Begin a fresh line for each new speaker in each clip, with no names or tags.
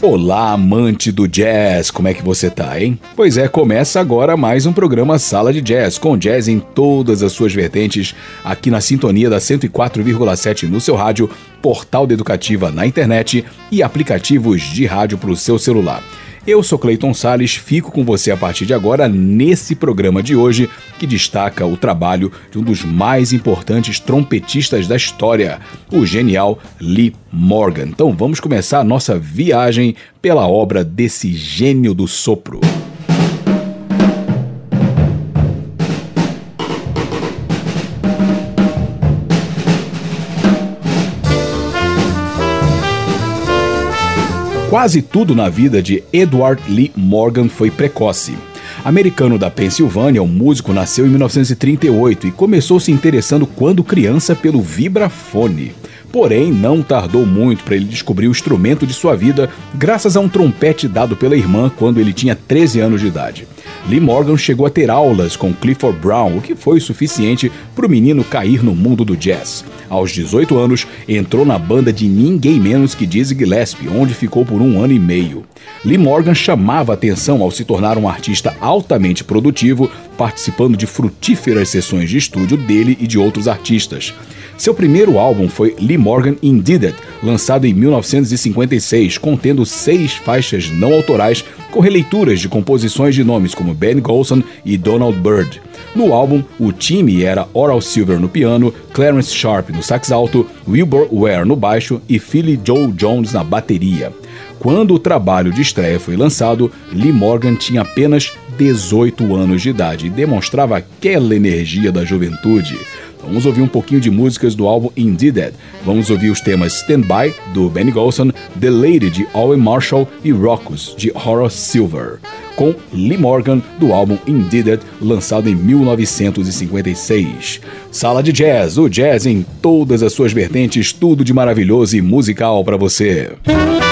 Olá, amante do jazz, como é que você tá, hein? Pois é, começa agora mais um programa Sala de Jazz, com jazz em todas as suas vertentes, aqui na sintonia da 104,7 no seu rádio, portal da Educativa na internet e aplicativos de rádio para o seu celular. Eu sou Clayton Sales, fico com você a partir de agora nesse programa de hoje que destaca o trabalho de um dos mais importantes trompetistas da história, o genial Lee Morgan. Então vamos começar a nossa viagem pela obra desse gênio do sopro. Quase tudo na vida de Edward Lee Morgan foi precoce. Americano da Pensilvânia, o músico nasceu em 1938 e começou se interessando quando criança pelo vibrafone. Porém, não tardou muito para ele descobrir o instrumento de sua vida, graças a um trompete dado pela irmã quando ele tinha 13 anos de idade. Lee Morgan chegou a ter aulas com Clifford Brown, o que foi suficiente para o menino cair no mundo do jazz. Aos 18 anos, entrou na banda de ninguém menos que Dizzy Gillespie, onde ficou por um ano e meio. Lee Morgan chamava atenção ao se tornar um artista altamente produtivo, participando de frutíferas sessões de estúdio dele e de outros artistas. Seu primeiro álbum foi Lee Morgan Indeed It, lançado em 1956, contendo seis faixas não autorais com releituras de composições de nomes como Ben Golson e Donald Byrd. No álbum, o time era Oral Silver no piano, Clarence Sharp no sax alto, Wilbur Ware no baixo e Philly Joe Jones na bateria. Quando o trabalho de estreia foi lançado, Lee Morgan tinha apenas 18 anos de idade e demonstrava aquela energia da juventude. Vamos ouvir um pouquinho de músicas do álbum Indeed. Vamos ouvir os temas Stand By, do Benny Golson, The Lady, de Owen Marshall e Rockus, de Horace Silver. Com Lee Morgan, do álbum Indeed, lançado em 1956. Sala de Jazz, o jazz em todas as suas vertentes, tudo de maravilhoso e musical para você.
Thank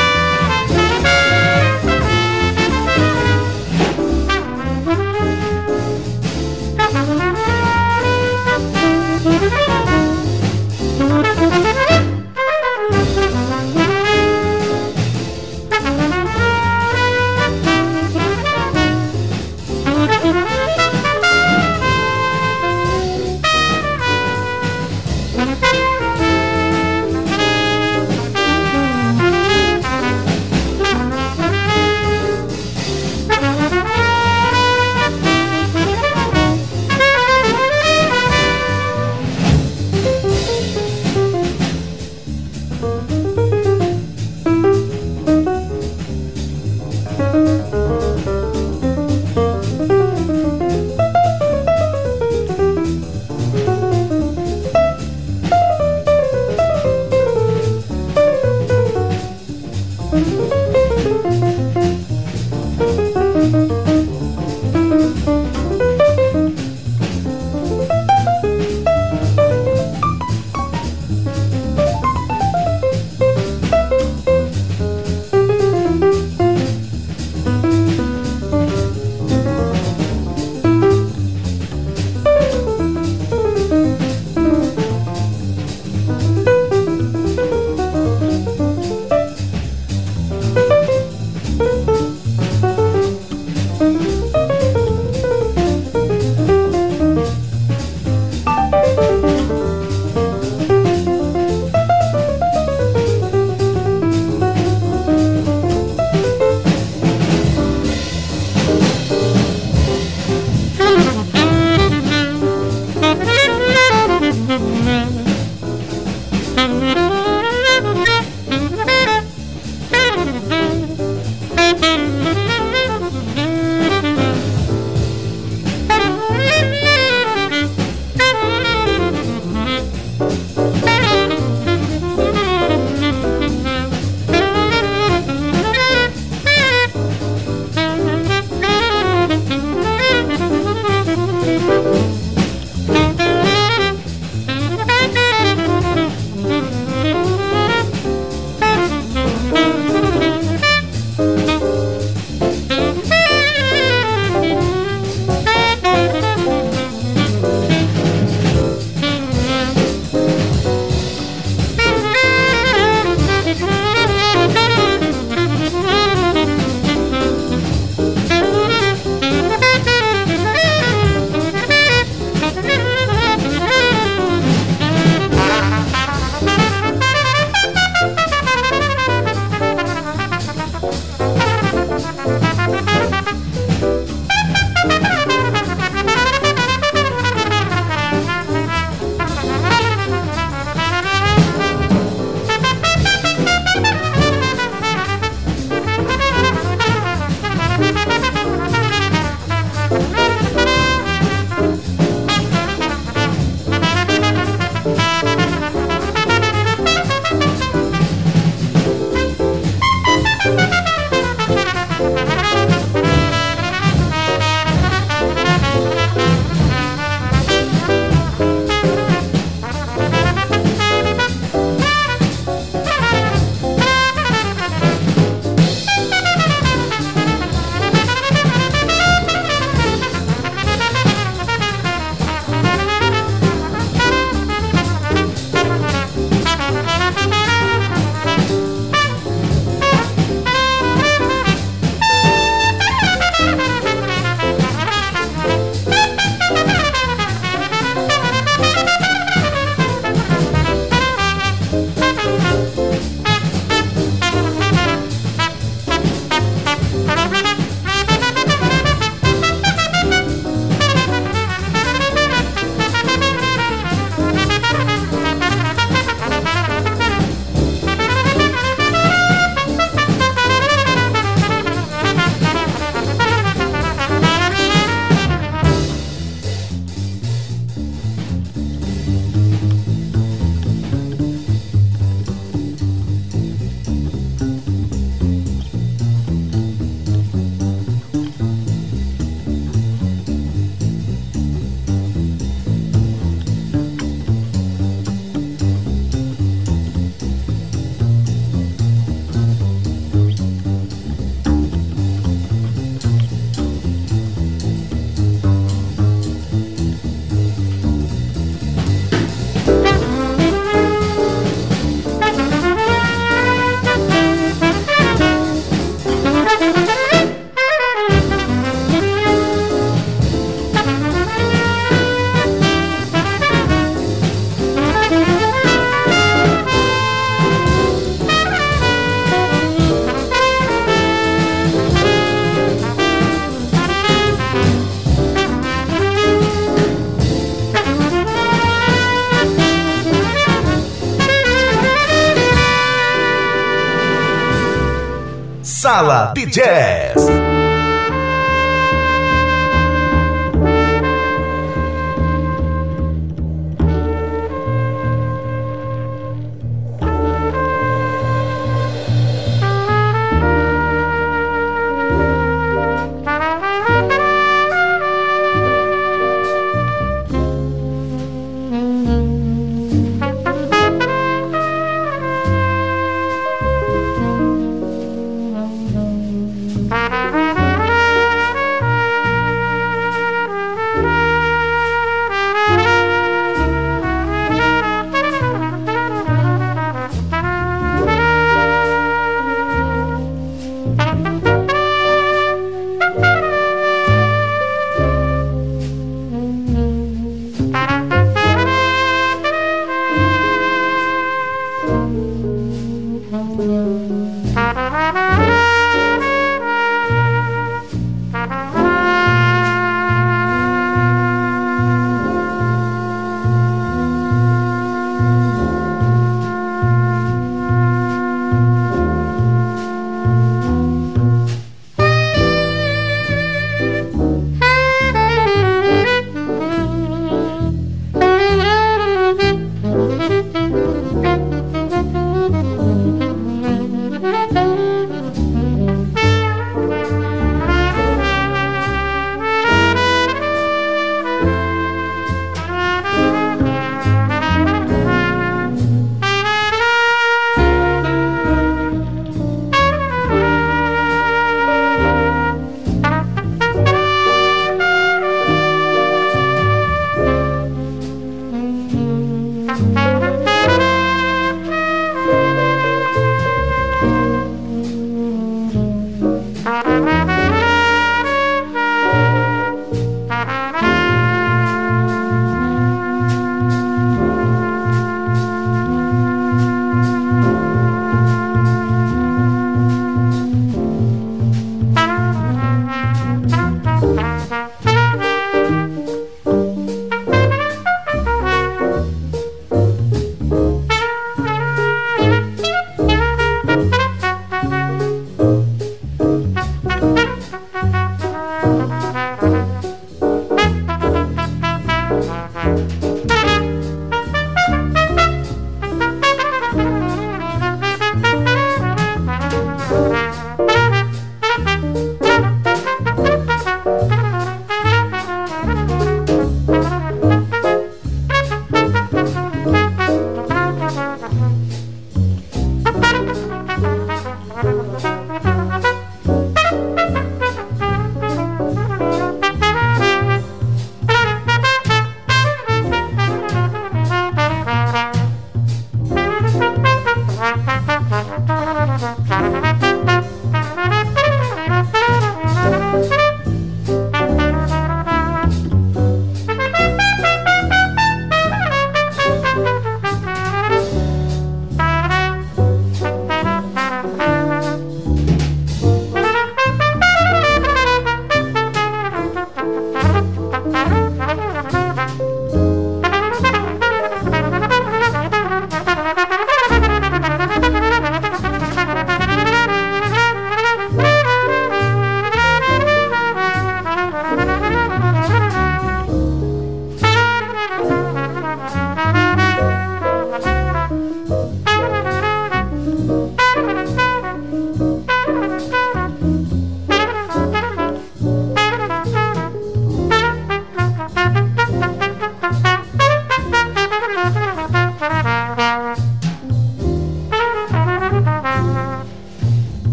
Sala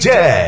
Sala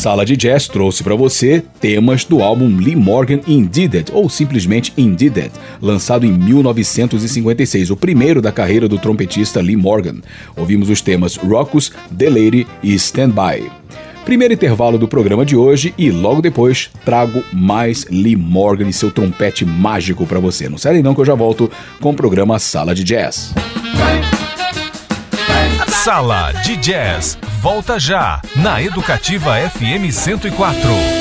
Sala de Jazz trouxe para você temas do álbum Lee Morgan Indeeded, ou simplesmente Indeeded, lançado em 1956, o primeiro da carreira do trompetista Lee Morgan. Ouvimos os temas Rockus, The Lady e Stand By. Primeiro intervalo do programa de hoje e logo depois trago mais Lee Morgan e seu trompete mágico para você. Não sai não que eu já volto com o programa Sala de Jazz.
Sala de Jazz. Volta já na Educativa FM 104.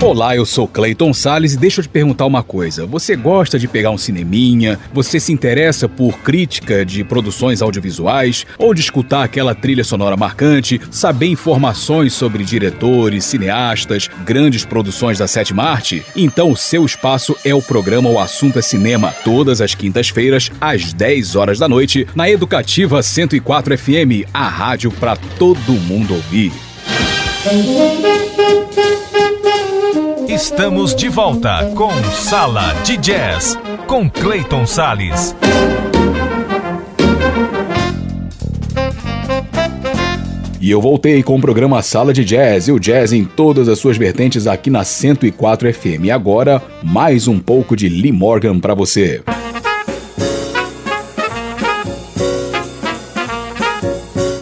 Olá, eu sou Clayton Sales e deixa eu te perguntar uma coisa. Você gosta de pegar um cineminha? Você se interessa por crítica de produções audiovisuais? Ou de escutar aquela trilha sonora marcante? Saber informações sobre diretores, cineastas, grandes produções da sétima arte? Então o seu espaço é o programa O Assunto é Cinema, todas as quintas-feiras, às 10 horas da noite, na Educativa 104 FM, a rádio para todo mundo ouvir.
Estamos de volta com Sala de Jazz com Clayton Sales.
E eu voltei com o programa Sala de Jazz e o jazz em todas as suas vertentes aqui na 104 FM. E agora, mais um pouco de Lee Morgan para você.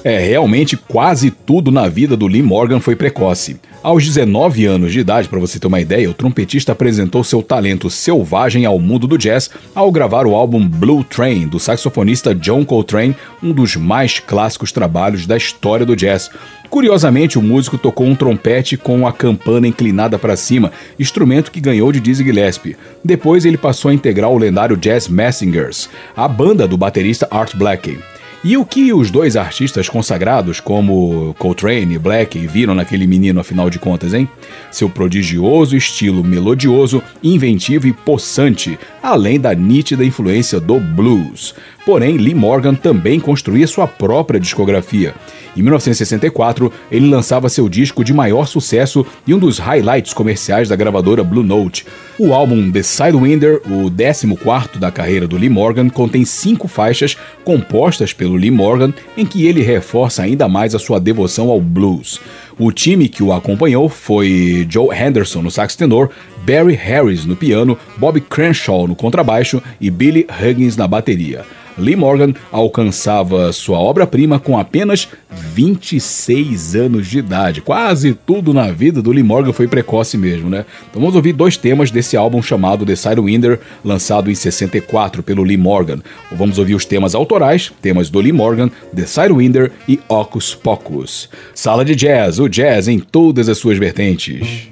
É, realmente quase tudo na vida do Lee Morgan foi precoce. Aos 19 anos de idade, para você ter uma ideia, o trompetista apresentou seu talento selvagem ao mundo do jazz ao gravar o álbum Blue Train, do saxofonista John Coltrane, um dos mais clássicos trabalhos da história do jazz. Curiosamente, o músico tocou um trompete com a campana inclinada para cima, instrumento que ganhou de Dizzy Gillespie. Depois ele passou a integrar o lendário Jazz Messengers, a banda do baterista Art Blakey. E o que os dois artistas consagrados, como Coltrane e Black, viram naquele menino afinal de contas, hein? Seu prodigioso estilo melodioso, inventivo e possante, além da nítida influência do blues. Porém, Lee Morgan também construía sua própria discografia. Em 1964, ele lançava seu disco de maior sucesso e um dos highlights comerciais da gravadora Blue Note. O álbum The Sidewinder, o 14 da carreira do Lee Morgan, contém cinco faixas compostas pelo Lee Morgan, em que ele reforça ainda mais a sua devoção ao blues. O time que o acompanhou foi Joe Henderson no sax tenor, Barry Harris no piano, Bob Crenshaw no contrabaixo e Billy Huggins na bateria. Lee Morgan alcançava sua obra-prima com apenas 26 anos de idade. Quase tudo na vida do Lee Morgan foi precoce mesmo, né? Então vamos ouvir dois temas desse álbum chamado The Sidewinder, lançado em 64 pelo Lee Morgan. Vamos ouvir os temas autorais, temas do Lee Morgan, The Sidewinder e Ocus Pocus. Sala de Jazz, o jazz em todas as suas vertentes.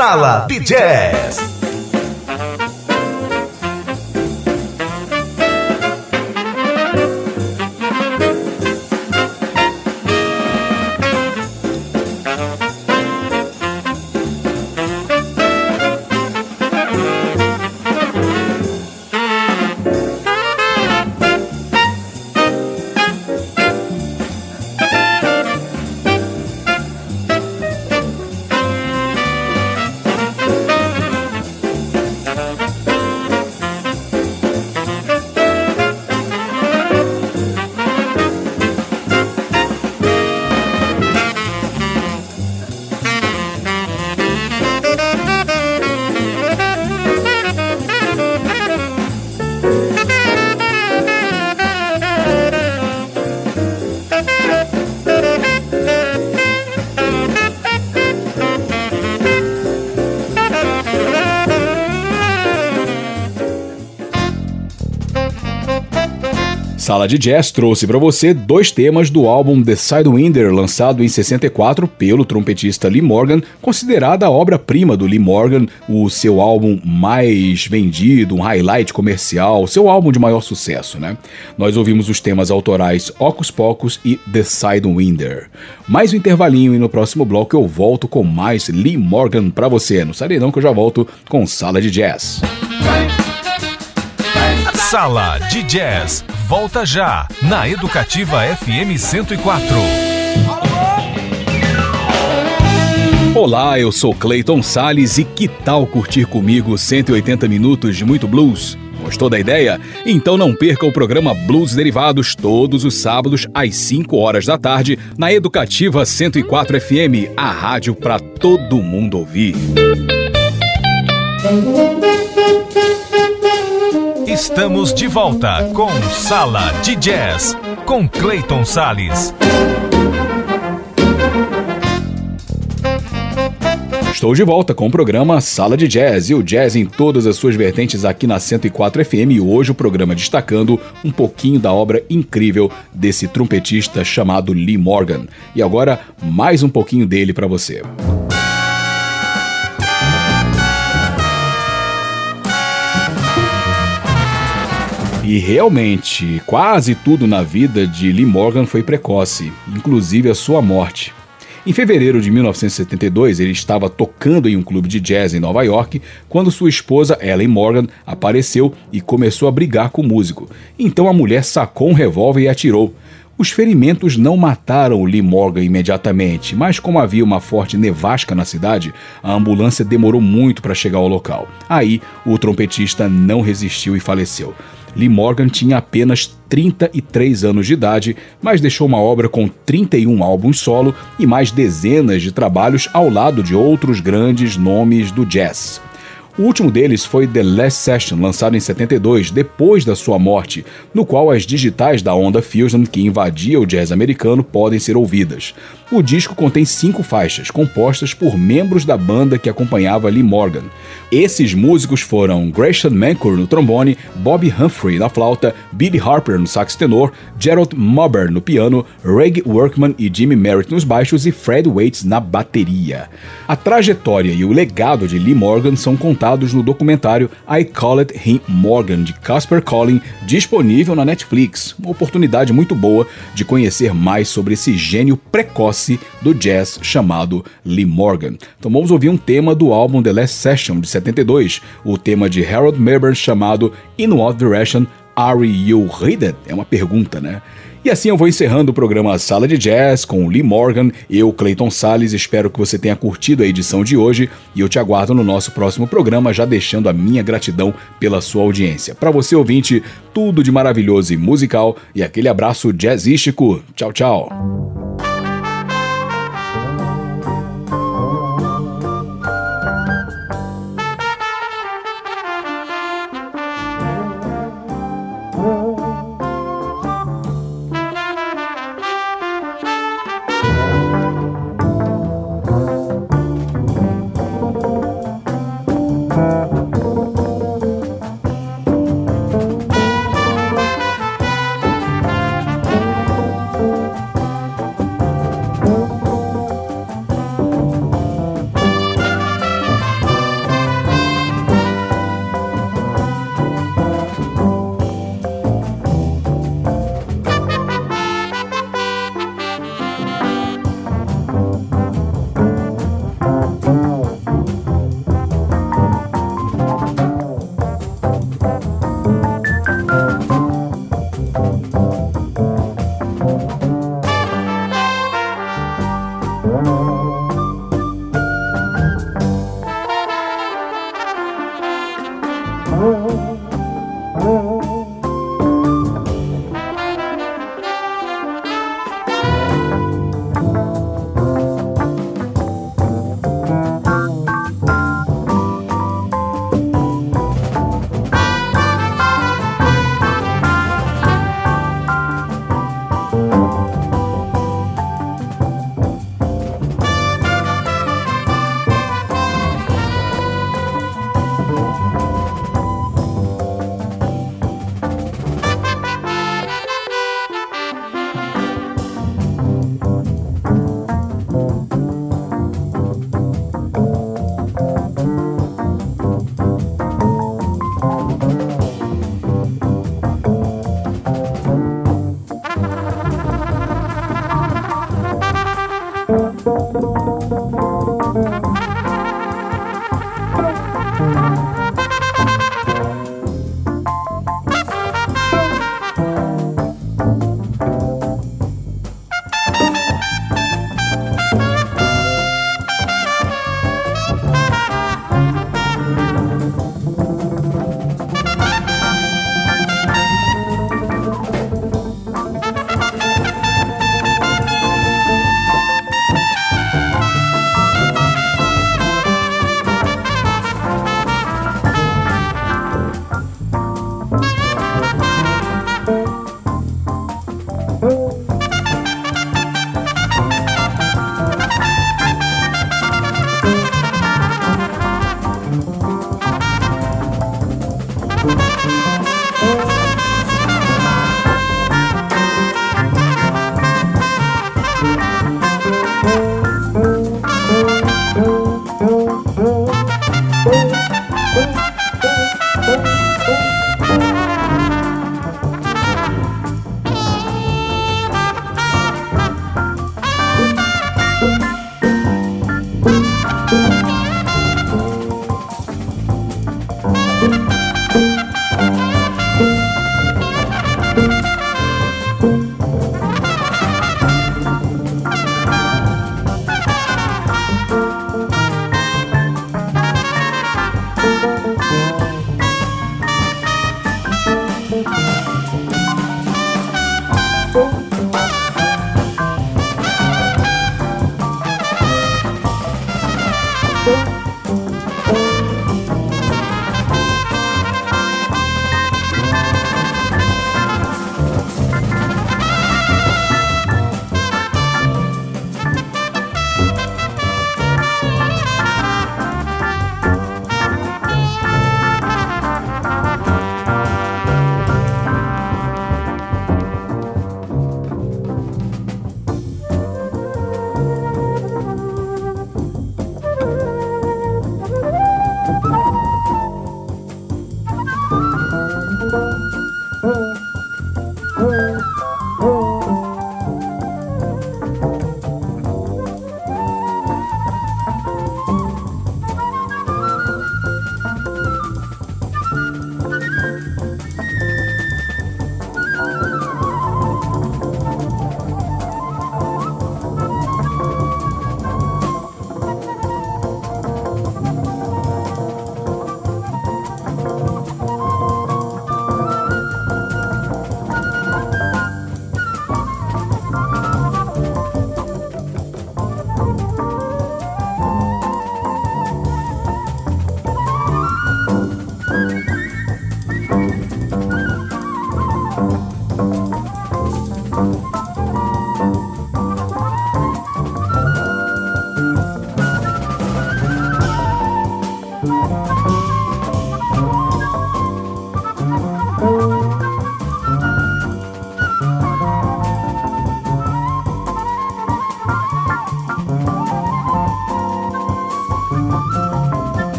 Sala de Jazz.
Sala de Jazz trouxe para você dois temas do álbum The Sidewinder, lançado em 64 pelo trompetista Lee Morgan, considerada a obra-prima do Lee Morgan, o seu álbum mais vendido, um highlight comercial, seu álbum de maior sucesso, né? Nós ouvimos os temas autorais Ocus Pocus e The Sidewinder. Mais um intervalinho e no próximo bloco eu volto com mais Lee Morgan para você. Não sai não que eu já volto com Sala de Jazz.
Sala de Jazz volta já na Educativa FM 104.
Olá, eu sou Clayton Sales e que tal curtir comigo 180 minutos de muito blues? Gostou da ideia? Então não perca o programa Blues Derivados todos os sábados às 5 horas da tarde na Educativa 104 FM, a rádio para todo mundo ouvir.
Estamos de volta com Sala de Jazz com Clayton Sales.
Estou de volta com o programa Sala de Jazz e o jazz em todas as suas vertentes aqui na 104 FM e hoje o programa destacando um pouquinho da obra incrível desse trompetista chamado Lee Morgan. E agora mais um pouquinho dele para você. E realmente, quase tudo na vida de Lee Morgan foi precoce, inclusive a sua morte. Em fevereiro de 1972, ele estava tocando em um clube de jazz em Nova York quando sua esposa, Ellen Morgan, apareceu e começou a brigar com o músico. Então a mulher sacou um revólver e atirou. Os ferimentos não mataram Lee Morgan imediatamente, mas como havia uma forte nevasca na cidade, a ambulância demorou muito para chegar ao local. Aí, o trompetista não resistiu e faleceu. Lee Morgan tinha apenas 33 anos de idade, mas deixou uma obra com 31 álbuns solo e mais dezenas de trabalhos ao lado de outros grandes nomes do jazz. O último deles foi The Last Session, lançado em 72, depois da sua morte, no qual as digitais da onda Fusion que invadia o jazz americano podem ser ouvidas. O disco contém cinco faixas, compostas por membros da banda que acompanhava Lee Morgan. Esses músicos foram Gresham Mancour no trombone, Bob Humphrey na flauta, Billy Harper no sax tenor, Gerald Mubber no piano, Reg Workman e Jimmy Merritt nos baixos e Fred Waits na bateria. A trajetória e o legado de Lee Morgan são contados no documentário I Call It Him Morgan de Casper Collin, disponível na Netflix. Uma oportunidade muito boa de conhecer mais sobre esse gênio precoce do jazz chamado Lee Morgan. Então vamos ouvir um tema do álbum The Last Session de 72, o tema de Harold Melbourne chamado In What Direction Are You Headed? É uma pergunta, né? E assim eu vou encerrando o programa Sala de Jazz com Lee Morgan, eu, Clayton Sales, espero que você tenha curtido a edição de hoje e eu te aguardo no nosso próximo programa, já deixando a minha gratidão pela sua audiência. Para você ouvinte, tudo de maravilhoso e musical e aquele abraço jazzístico. Tchau, tchau.